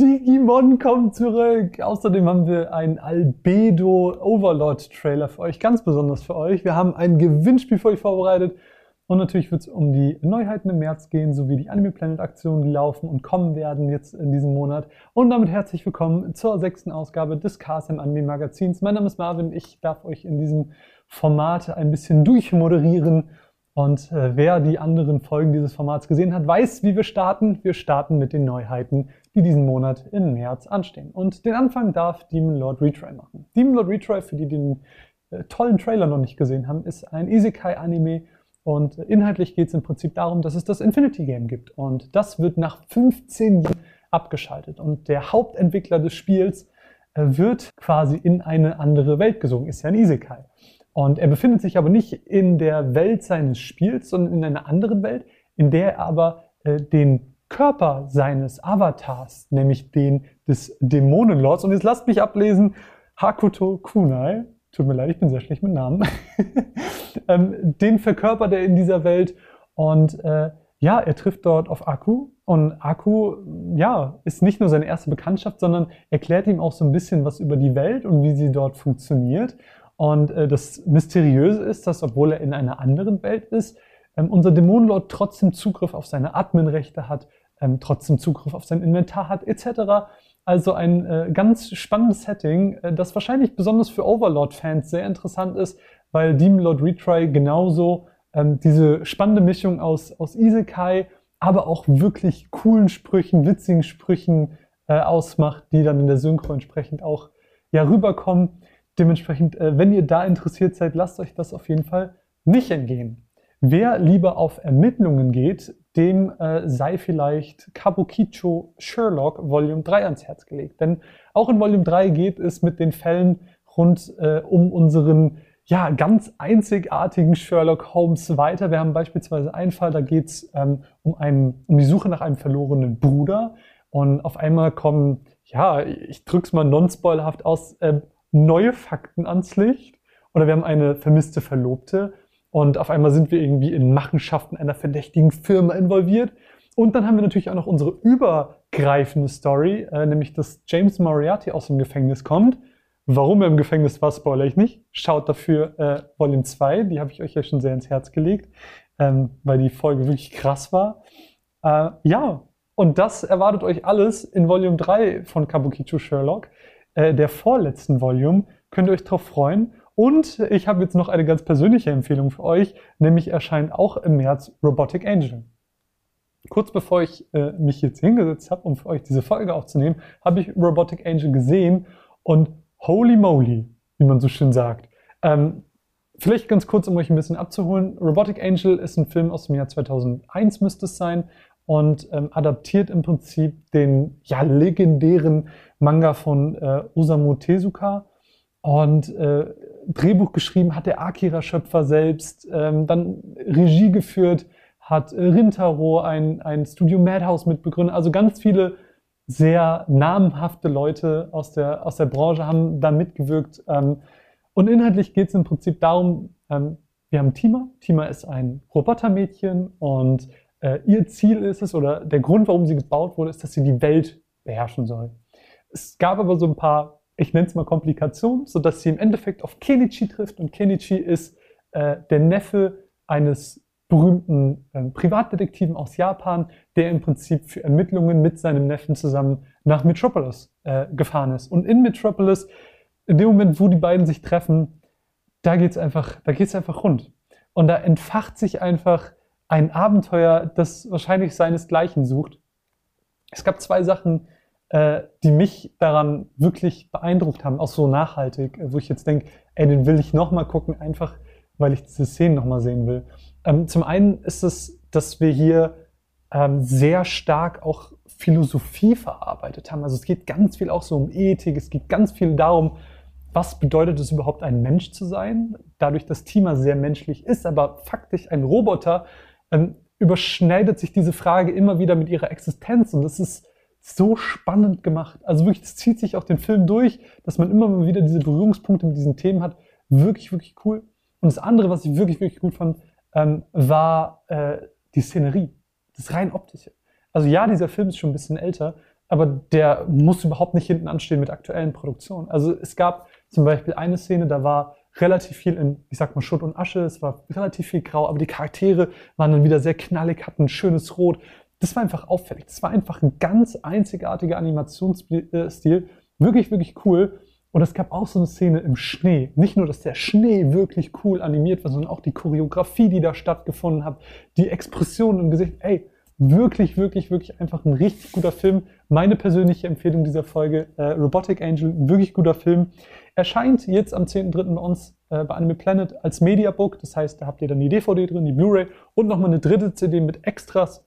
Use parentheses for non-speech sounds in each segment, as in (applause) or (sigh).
Digimon kommt zurück. Außerdem haben wir einen Albedo Overlord Trailer für euch, ganz besonders für euch. Wir haben ein Gewinnspiel für euch vorbereitet. Und natürlich wird es um die Neuheiten im März gehen, sowie die Anime Planet Aktionen, die laufen und kommen werden jetzt in diesem Monat. Und damit herzlich willkommen zur sechsten Ausgabe des KSM Anime Magazins. Mein Name ist Marvin. Ich darf euch in diesem Format ein bisschen durchmoderieren und äh, wer die anderen Folgen dieses Formats gesehen hat, weiß, wie wir starten. Wir starten mit den Neuheiten, die diesen Monat im März anstehen. Und den Anfang darf Demon Lord Retry machen. Demon Lord Retry, für die den äh, tollen Trailer noch nicht gesehen haben, ist ein Isekai-Anime. Und inhaltlich geht es im Prinzip darum, dass es das Infinity Game gibt. Und das wird nach 15 Jahren abgeschaltet. Und der Hauptentwickler des Spiels äh, wird quasi in eine andere Welt gesogen. Ist ja ein Isekai. Und er befindet sich aber nicht in der Welt seines Spiels, sondern in einer anderen Welt, in der er aber äh, den Körper seines Avatars, nämlich den des Dämonenlords, und jetzt lasst mich ablesen, Hakuto Kunai, tut mir leid, ich bin sehr schlecht mit Namen, (laughs) ähm, den verkörpert er in dieser Welt und äh, ja, er trifft dort auf Aku. Und Aku, ja, ist nicht nur seine erste Bekanntschaft, sondern erklärt ihm auch so ein bisschen was über die Welt und wie sie dort funktioniert. Und äh, das Mysteriöse ist, dass obwohl er in einer anderen Welt ist, ähm, unser Dämonenlord trotzdem Zugriff auf seine Adminrechte hat, ähm, trotzdem Zugriff auf sein Inventar hat, etc. Also ein äh, ganz spannendes Setting, äh, das wahrscheinlich besonders für Overlord-Fans sehr interessant ist, weil Demon Lord Retry genauso ähm, diese spannende Mischung aus, aus Isekai, aber auch wirklich coolen Sprüchen, witzigen Sprüchen äh, ausmacht, die dann in der Synchro entsprechend auch ja, rüberkommen. Dementsprechend, äh, wenn ihr da interessiert seid, lasst euch das auf jeden Fall nicht entgehen. Wer lieber auf Ermittlungen geht, dem äh, sei vielleicht Kabukicho Sherlock Volume 3 ans Herz gelegt. Denn auch in Volume 3 geht es mit den Fällen rund äh, um unseren ja, ganz einzigartigen Sherlock Holmes weiter. Wir haben beispielsweise einen Fall, da geht es ähm, um, um die Suche nach einem verlorenen Bruder. Und auf einmal kommen, ja, ich drück's mal non-spoilerhaft aus, äh, neue Fakten ans Licht oder wir haben eine vermisste Verlobte und auf einmal sind wir irgendwie in Machenschaften einer verdächtigen Firma involviert. Und dann haben wir natürlich auch noch unsere übergreifende Story, äh, nämlich dass James Moriarty aus dem Gefängnis kommt. Warum er im Gefängnis war, spoilere ich nicht. Schaut dafür äh, Volume 2, die habe ich euch ja schon sehr ins Herz gelegt, ähm, weil die Folge wirklich krass war. Äh, ja, und das erwartet euch alles in Volume 3 von Kabukicho Sherlock äh, der vorletzten Volume. Könnt ihr euch drauf freuen. Und ich habe jetzt noch eine ganz persönliche Empfehlung für euch, nämlich erscheint auch im März Robotic Angel. Kurz bevor ich äh, mich jetzt hingesetzt habe, um für euch diese Folge aufzunehmen, habe ich Robotic Angel gesehen und holy moly, wie man so schön sagt. Ähm, vielleicht ganz kurz, um euch ein bisschen abzuholen. Robotic Angel ist ein Film aus dem Jahr 2001 müsste es sein und ähm, adaptiert im Prinzip den ja legendären Manga von äh, Osamu Tezuka und äh, Drehbuch geschrieben hat der Akira-Schöpfer selbst, ähm, dann Regie geführt hat äh, Rintaro, ein, ein Studio Madhouse mitbegründet, also ganz viele sehr namhafte Leute aus der, aus der Branche haben da mitgewirkt. Ähm, und inhaltlich geht es im Prinzip darum, ähm, wir haben Tima. Tima ist ein Robotermädchen und äh, ihr Ziel ist es, oder der Grund, warum sie gebaut wurde, ist, dass sie die Welt beherrschen soll. Es gab aber so ein paar, ich nenne es mal Komplikationen, sodass sie im Endeffekt auf Kenichi trifft. Und Kenichi ist äh, der Neffe eines berühmten äh, Privatdetektiven aus Japan, der im Prinzip für Ermittlungen mit seinem Neffen zusammen nach Metropolis äh, gefahren ist. Und in Metropolis, in dem Moment, wo die beiden sich treffen, da geht's einfach, einfach rund. Und da entfacht sich einfach ein Abenteuer, das wahrscheinlich seinesgleichen sucht. Es gab zwei Sachen, äh, die mich daran wirklich beeindruckt haben, auch so nachhaltig, wo ich jetzt denke, ey, den will ich nochmal gucken, einfach weil ich diese Szenen nochmal sehen will. Ähm, zum einen ist es, dass wir hier ähm, sehr stark auch Philosophie verarbeitet haben. Also es geht ganz viel auch so um Ethik, es geht ganz viel darum, was bedeutet es überhaupt, ein Mensch zu sein? Dadurch, dass Tima sehr menschlich ist, aber faktisch ein Roboter, ähm, überschneidet sich diese Frage immer wieder mit ihrer Existenz. Und das ist so spannend gemacht. Also wirklich, das zieht sich auch den Film durch, dass man immer wieder diese Berührungspunkte mit diesen Themen hat. Wirklich, wirklich cool. Und das andere, was ich wirklich, wirklich gut fand, ähm, war äh, die Szenerie. Das rein optische. Also ja, dieser Film ist schon ein bisschen älter, aber der muss überhaupt nicht hinten anstehen mit aktuellen Produktionen. Also es gab zum Beispiel eine Szene, da war relativ viel in, ich sag mal, Schutt und Asche, es war relativ viel grau, aber die Charaktere waren dann wieder sehr knallig, hatten ein schönes Rot. Das war einfach auffällig. Das war einfach ein ganz einzigartiger Animationsstil. Wirklich, wirklich cool. Und es gab auch so eine Szene im Schnee. Nicht nur, dass der Schnee wirklich cool animiert war, sondern auch die Choreografie, die da stattgefunden hat, die Expression im Gesicht. Ey, wirklich, wirklich, wirklich einfach ein richtig guter Film. Meine persönliche Empfehlung dieser Folge, äh, Robotic Angel, wirklich guter Film. Erscheint jetzt am 10.3. bei uns äh, bei Anime Planet als Mediabook. Das heißt, da habt ihr dann die DVD drin, die Blu-ray und nochmal eine dritte CD mit Extras.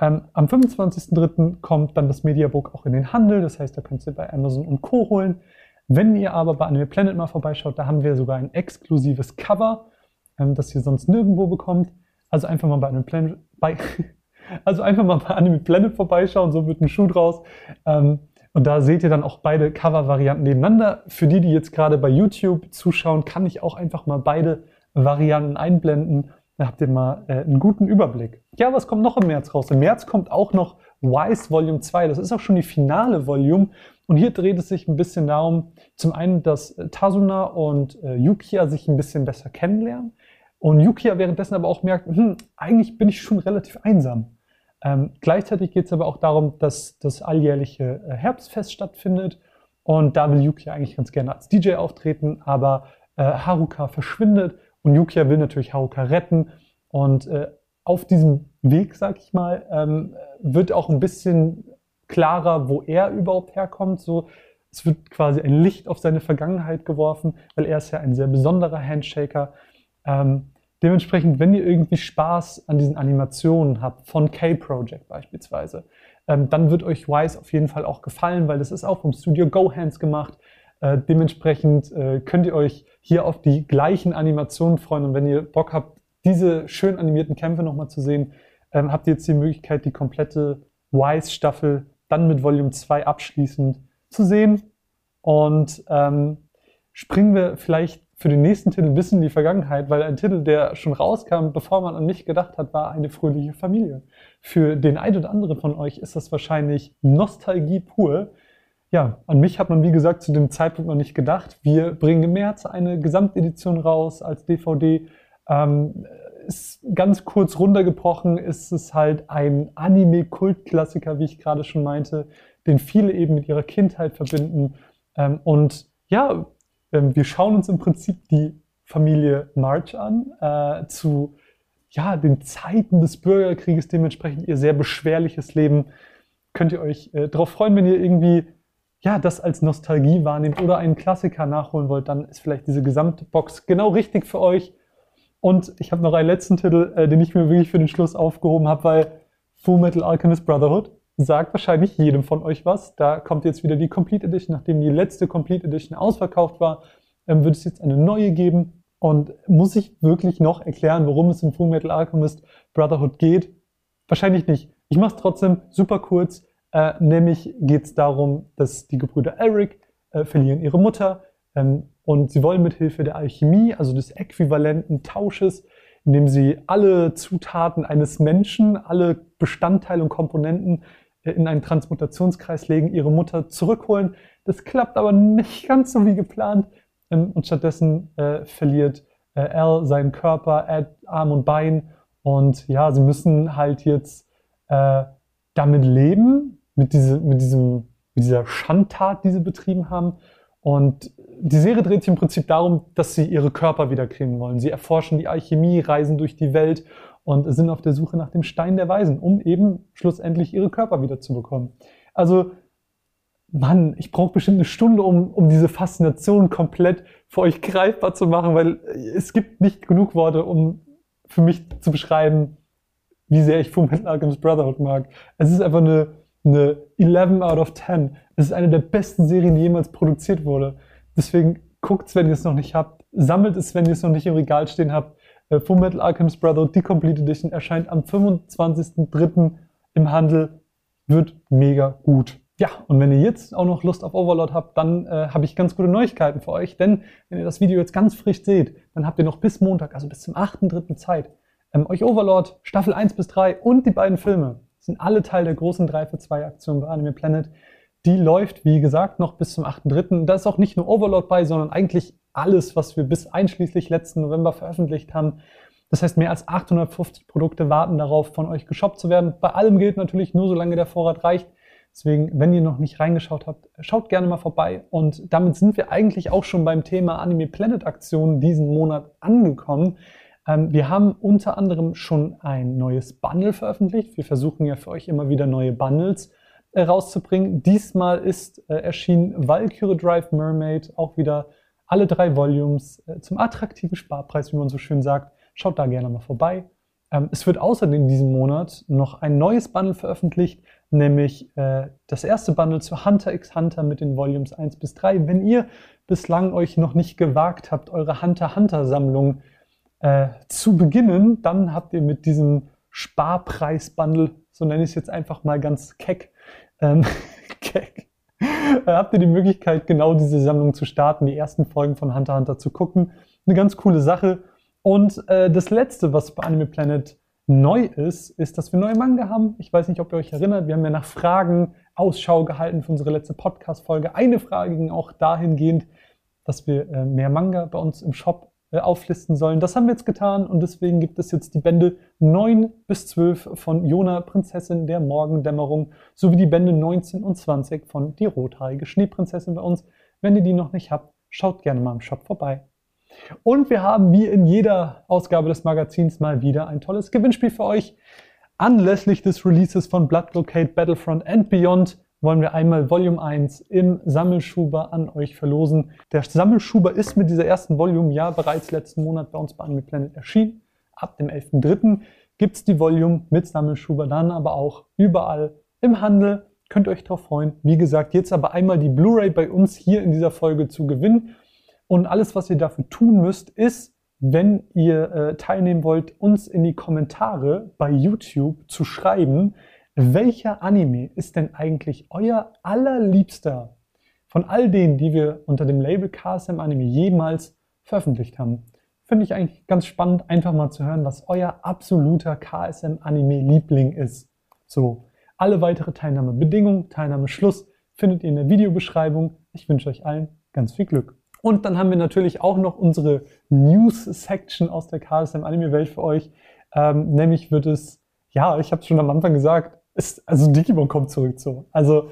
Ähm, am 25.3. kommt dann das Mediabook auch in den Handel. Das heißt, da könnt ihr bei Amazon und Co. holen. Wenn ihr aber bei Anime Planet mal vorbeischaut, da haben wir sogar ein exklusives Cover, ähm, das ihr sonst nirgendwo bekommt. Also einfach mal bei Anime Planet, bei, (laughs) also einfach mal bei Anime Planet vorbeischauen, so wird ein Schuh draus. Ähm, und da seht ihr dann auch beide Cover-Varianten nebeneinander. Für die, die jetzt gerade bei YouTube zuschauen, kann ich auch einfach mal beide Varianten einblenden. Da habt ihr mal äh, einen guten Überblick. Ja, was kommt noch im März raus? Im März kommt auch noch Wise Volume 2. Das ist auch schon die finale Volume. Und hier dreht es sich ein bisschen darum, zum einen, dass äh, Tasuna und äh, Yukia sich ein bisschen besser kennenlernen. Und Yukia währenddessen aber auch merkt, hm, eigentlich bin ich schon relativ einsam. Ähm, gleichzeitig geht es aber auch darum, dass das alljährliche äh, Herbstfest stattfindet. Und da will Yukia eigentlich ganz gerne als DJ auftreten, aber äh, Haruka verschwindet und Yukia will natürlich Haruka retten. Und äh, auf diesem Weg, sag ich mal, ähm, wird auch ein bisschen klarer, wo er überhaupt herkommt. So, es wird quasi ein Licht auf seine Vergangenheit geworfen, weil er ist ja ein sehr besonderer Handshaker. Ähm, dementsprechend, wenn ihr irgendwie Spaß an diesen Animationen habt, von K-Project beispielsweise, ähm, dann wird euch Wise auf jeden Fall auch gefallen, weil das ist auch vom Studio GoHands gemacht. Äh, dementsprechend äh, könnt ihr euch hier auf die gleichen Animationen freuen. Und wenn ihr Bock habt, diese schön animierten Kämpfe nochmal zu sehen, ähm, habt ihr jetzt die Möglichkeit, die komplette Wise-Staffel dann mit Volume 2 abschließend zu sehen. Und ähm, springen wir vielleicht für den nächsten Titel bis in die Vergangenheit, weil ein Titel, der schon rauskam, bevor man an mich gedacht hat, war eine fröhliche Familie. Für den einen oder anderen von euch ist das wahrscheinlich Nostalgie pur. Ja, an mich hat man, wie gesagt, zu dem Zeitpunkt noch nicht gedacht. Wir bringen im März eine Gesamtedition raus als DVD. Ähm, ist ganz kurz runtergebrochen, ist es halt ein Anime-Kultklassiker, wie ich gerade schon meinte, den viele eben mit ihrer Kindheit verbinden. Ähm, und ja, ähm, wir schauen uns im Prinzip die Familie March an, äh, zu ja, den Zeiten des Bürgerkrieges, dementsprechend ihr sehr beschwerliches Leben. Könnt ihr euch äh, darauf freuen, wenn ihr irgendwie ja, das als Nostalgie wahrnehmt oder einen Klassiker nachholen wollt, dann ist vielleicht diese gesamte Box genau richtig für euch. Und ich habe noch einen letzten Titel, äh, den ich mir wirklich für den Schluss aufgehoben habe, weil Full Metal Alchemist Brotherhood sagt wahrscheinlich jedem von euch was. Da kommt jetzt wieder die Complete Edition, nachdem die letzte Complete Edition ausverkauft war, ähm, wird es jetzt eine neue geben. Und muss ich wirklich noch erklären, worum es in Full Metal Alchemist Brotherhood geht? Wahrscheinlich nicht. Ich mache es trotzdem super kurz. Äh, nämlich geht es darum, dass die Gebrüder Eric äh, verlieren ihre Mutter. Ähm, und sie wollen mit Hilfe der Alchemie, also des äquivalenten Tausches, indem sie alle Zutaten eines Menschen, alle Bestandteile und Komponenten äh, in einen Transmutationskreis legen, ihre Mutter zurückholen. Das klappt aber nicht ganz so wie geplant. Ähm, und stattdessen äh, verliert äh, Al seinen Körper, Ed Arm und Bein. Und ja, sie müssen halt jetzt äh, damit leben, mit, diese, mit, diesem, mit dieser Schandtat, die sie betrieben haben. Und die Serie dreht sich im Prinzip darum, dass sie ihre Körper wieder kriegen wollen. Sie erforschen die Alchemie, reisen durch die Welt und sind auf der Suche nach dem Stein der Weisen, um eben schlussendlich ihre Körper wieder zu bekommen. Also, Mann, ich brauche bestimmt eine Stunde, um, um diese Faszination komplett für euch greifbar zu machen, weil es gibt nicht genug Worte, um für mich zu beschreiben, wie sehr ich Fullmetal Alchemist Brotherhood mag. Es ist einfach eine, eine 11 out of 10. Es ist eine der besten Serien, die jemals produziert wurde. Deswegen guckt es, wenn ihr es noch nicht habt. Sammelt es, wenn ihr es noch nicht im Regal stehen habt. Äh, Full Metal Alchemist Brotherhood, die Complete Edition, erscheint am 25.03. im Handel. Wird mega gut. Ja, und wenn ihr jetzt auch noch Lust auf Overlord habt, dann äh, habe ich ganz gute Neuigkeiten für euch. Denn wenn ihr das Video jetzt ganz frisch seht, dann habt ihr noch bis Montag, also bis zum 8.3. Zeit, ähm, euch Overlord Staffel 1 bis 3 und die beiden Filme sind alle Teil der großen 3 für 2 Aktion bei Anime Planet. Die läuft, wie gesagt, noch bis zum 8.3. Da ist auch nicht nur Overlord bei, sondern eigentlich alles, was wir bis einschließlich letzten November veröffentlicht haben. Das heißt, mehr als 850 Produkte warten darauf, von euch geshoppt zu werden. Bei allem gilt natürlich nur, solange der Vorrat reicht. Deswegen, wenn ihr noch nicht reingeschaut habt, schaut gerne mal vorbei. Und damit sind wir eigentlich auch schon beim Thema Anime Planet Aktion diesen Monat angekommen. Ähm, wir haben unter anderem schon ein neues Bundle veröffentlicht. Wir versuchen ja für euch immer wieder neue Bundles äh, rauszubringen. Diesmal ist äh, erschienen Valkyrie Drive Mermaid, auch wieder alle drei Volumes äh, zum attraktiven Sparpreis, wie man so schön sagt. Schaut da gerne mal vorbei. Ähm, es wird außerdem in diesem Monat noch ein neues Bundle veröffentlicht, nämlich das erste Bundle zu Hunter x Hunter mit den Volumes 1 bis 3. Wenn ihr bislang euch noch nicht gewagt habt, eure Hunter Hunter Sammlung äh, zu beginnen, dann habt ihr mit diesem Sparpreis-Bundle, so nenne ich es jetzt einfach mal ganz keck, ähm, (laughs) keck, äh, habt ihr die Möglichkeit, genau diese Sammlung zu starten, die ersten Folgen von Hunter Hunter zu gucken. Eine ganz coole Sache. Und äh, das letzte, was bei Anime Planet neu ist, ist, dass wir neue Manga haben. Ich weiß nicht, ob ihr euch erinnert, wir haben ja nach Fragen Ausschau gehalten für unsere letzte Podcast-Folge. Eine Frage ging auch dahingehend, dass wir äh, mehr Manga bei uns im Shop äh, auflisten sollen. Das haben wir jetzt getan und deswegen gibt es jetzt die Bände 9 bis 12 von Jona, Prinzessin der Morgendämmerung, sowie die Bände 19 und 20 von Die rothaarige Schneeprinzessin bei uns. Wenn ihr die noch nicht habt, schaut gerne mal im Shop vorbei. Und wir haben wie in jeder Ausgabe des Magazins mal wieder ein tolles Gewinnspiel für euch. Anlässlich des Releases von Blood Blockade Battlefront and Beyond wollen wir einmal Volume 1 im Sammelschuber an euch verlosen. Der Sammelschuber ist mit dieser ersten Volume ja bereits letzten Monat bei uns bei Anime Planet erschienen. Ab dem 11.3. gibt es die Volume mit Sammelschuber dann aber auch überall im Handel. Könnt ihr euch darauf freuen. Wie gesagt, jetzt aber einmal die Blu-ray bei uns hier in dieser Folge zu gewinnen. Und alles, was ihr dafür tun müsst, ist, wenn ihr äh, teilnehmen wollt, uns in die Kommentare bei YouTube zu schreiben, welcher Anime ist denn eigentlich euer allerliebster von all denen, die wir unter dem Label KSM Anime jemals veröffentlicht haben. Finde ich eigentlich ganz spannend, einfach mal zu hören, was euer absoluter KSM Anime Liebling ist. So, alle weitere Teilnahmebedingungen, Teilnahmeschluss findet ihr in der Videobeschreibung. Ich wünsche euch allen ganz viel Glück. Und dann haben wir natürlich auch noch unsere News-Section aus der KSM Anime-Welt für euch. Ähm, nämlich wird es, ja, ich habe es schon am Anfang gesagt, ist, also Digimon kommt zurück zu. Also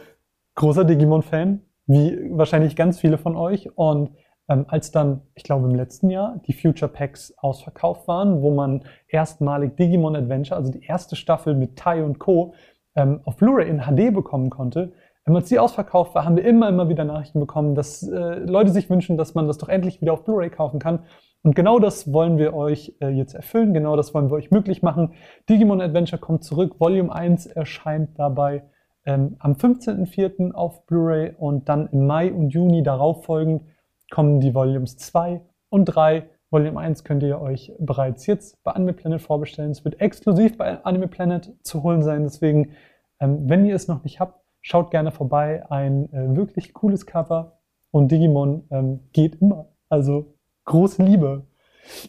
großer Digimon-Fan, wie wahrscheinlich ganz viele von euch. Und ähm, als dann, ich glaube im letzten Jahr, die Future Packs ausverkauft waren, wo man erstmalig Digimon Adventure, also die erste Staffel mit Tai und Co. Ähm, auf Blu-ray in HD bekommen konnte, wenn sie ausverkauft war, haben wir immer, immer wieder Nachrichten bekommen, dass äh, Leute sich wünschen, dass man das doch endlich wieder auf Blu-ray kaufen kann. Und genau das wollen wir euch äh, jetzt erfüllen, genau das wollen wir euch möglich machen. Digimon Adventure kommt zurück, Volume 1 erscheint dabei ähm, am 15.04. auf Blu-ray und dann im Mai und Juni darauf folgend kommen die Volumes 2 und 3. Volume 1 könnt ihr euch bereits jetzt bei Anime Planet vorbestellen. Es wird exklusiv bei Anime Planet zu holen sein. Deswegen, ähm, wenn ihr es noch nicht habt, Schaut gerne vorbei, ein äh, wirklich cooles Cover und Digimon ähm, geht immer. Also große Liebe.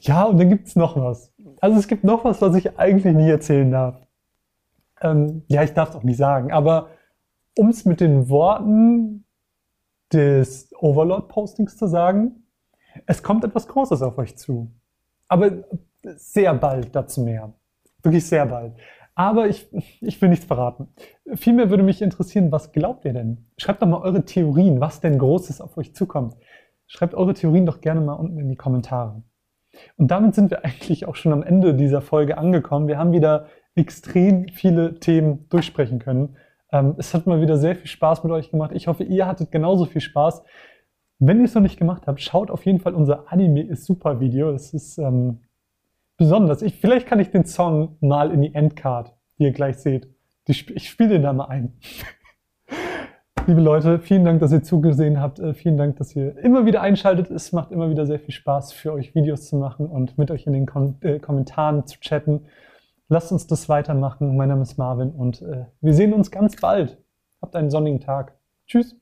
Ja, und dann gibt's noch was. Also es gibt noch was, was ich eigentlich nie erzählen darf. Ähm, ja, ich darf es auch nicht sagen, aber um es mit den Worten des Overlord-Postings zu sagen, es kommt etwas Großes auf euch zu. Aber sehr bald dazu mehr. Wirklich sehr bald. Aber ich, ich will nichts verraten. Vielmehr würde mich interessieren, was glaubt ihr denn? Schreibt doch mal eure Theorien, was denn Großes auf euch zukommt. Schreibt eure Theorien doch gerne mal unten in die Kommentare. Und damit sind wir (laughs) eigentlich auch schon am Ende dieser Folge angekommen. Wir haben wieder extrem viele Themen durchsprechen können. Ähm, es hat mal wieder sehr viel Spaß mit euch gemacht. Ich hoffe, ihr hattet genauso viel Spaß. Wenn ihr es noch nicht gemacht habt, schaut auf jeden Fall unser Anime ist super Video. Das ist ähm, besonders. Ich, vielleicht kann ich den Song mal in die Endcard, die ihr gleich seht. Die, ich spiele den da mal ein. (laughs) Liebe Leute, vielen Dank, dass ihr zugesehen habt. Äh, vielen Dank, dass ihr immer wieder einschaltet. Es macht immer wieder sehr viel Spaß, für euch Videos zu machen und mit euch in den Kom äh, Kommentaren zu chatten. Lasst uns das weitermachen. Mein Name ist Marvin und äh, wir sehen uns ganz bald. Habt einen sonnigen Tag. Tschüss.